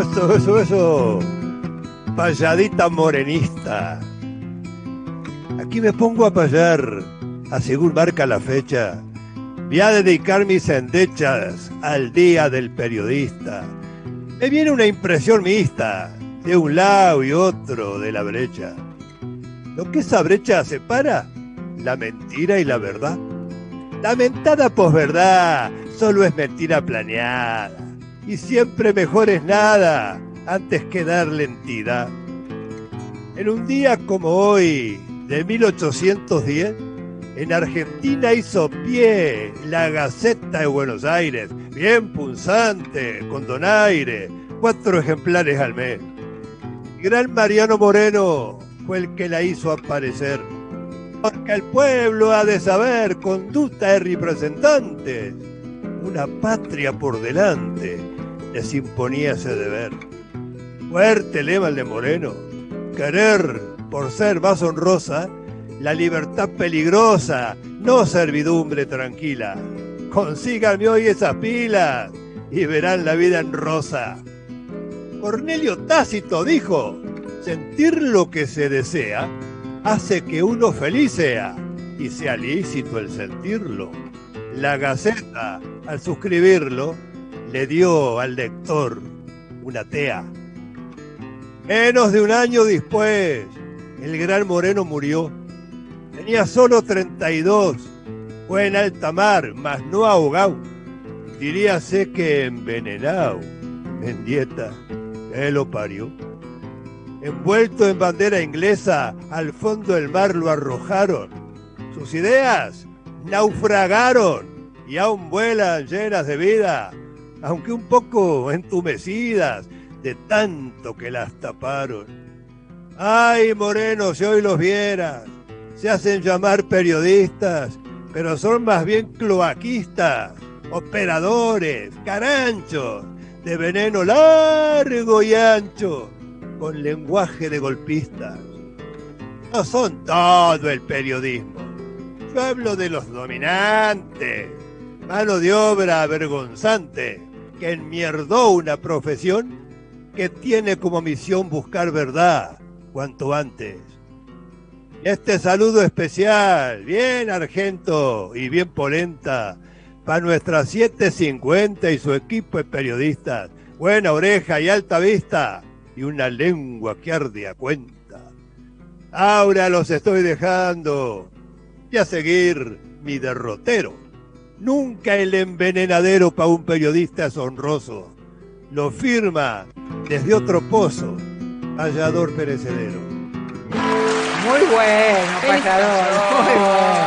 Eso, eso, eso. Payadita morenista. Aquí me pongo a payar, a según marca la fecha. Voy a dedicar mis endechas al día del periodista. Me viene una impresión mixta, de un lado y otro de la brecha. Lo que esa brecha separa, la mentira y la verdad. La mentada posverdad solo es mentira planeada. Y siempre mejor es nada antes que darle entidad. En un día como hoy, de 1810, en Argentina hizo pie la Gaceta de Buenos Aires, bien punzante, con donaire, cuatro ejemplares al mes. Gran Mariano Moreno fue el que la hizo aparecer, porque el pueblo ha de saber conducta de representantes. Una patria por delante les imponía ese deber. Fuerte lema el de Moreno, querer por ser más honrosa, la libertad peligrosa, no servidumbre tranquila. Consíganme hoy esas pilas y verán la vida en rosa. Cornelio Tácito dijo, sentir lo que se desea hace que uno feliz sea y sea lícito el sentirlo. La Gaceta, al suscribirlo, le dio al lector una tea. Menos de un año después, el gran Moreno murió. Tenía solo 32. Fue en alta mar, mas no ahogado. Diríase que envenenado. En dieta, él lo parió. Envuelto en bandera inglesa, al fondo del mar lo arrojaron. Sus ideas naufragaron y aún vuelan llenas de vida, aunque un poco entumecidas de tanto que las taparon. Ay, Moreno, si hoy los vieras, se hacen llamar periodistas, pero son más bien cloaquistas, operadores, caranchos, de veneno largo y ancho, con lenguaje de golpistas. No son todo el periodismo. Yo hablo de los dominantes, mano de obra vergonzante, que enmierdó una profesión que tiene como misión buscar verdad cuanto antes. Este saludo especial, bien argento y bien polenta, para nuestra 750 y su equipo de periodistas. Buena oreja y alta vista y una lengua que arde a cuenta. Ahora los estoy dejando y a seguir mi derrotero. Nunca el envenenadero para un periodista es honroso. Lo firma desde otro pozo, hallador perecedero. Muy bueno, payador. Muy bueno.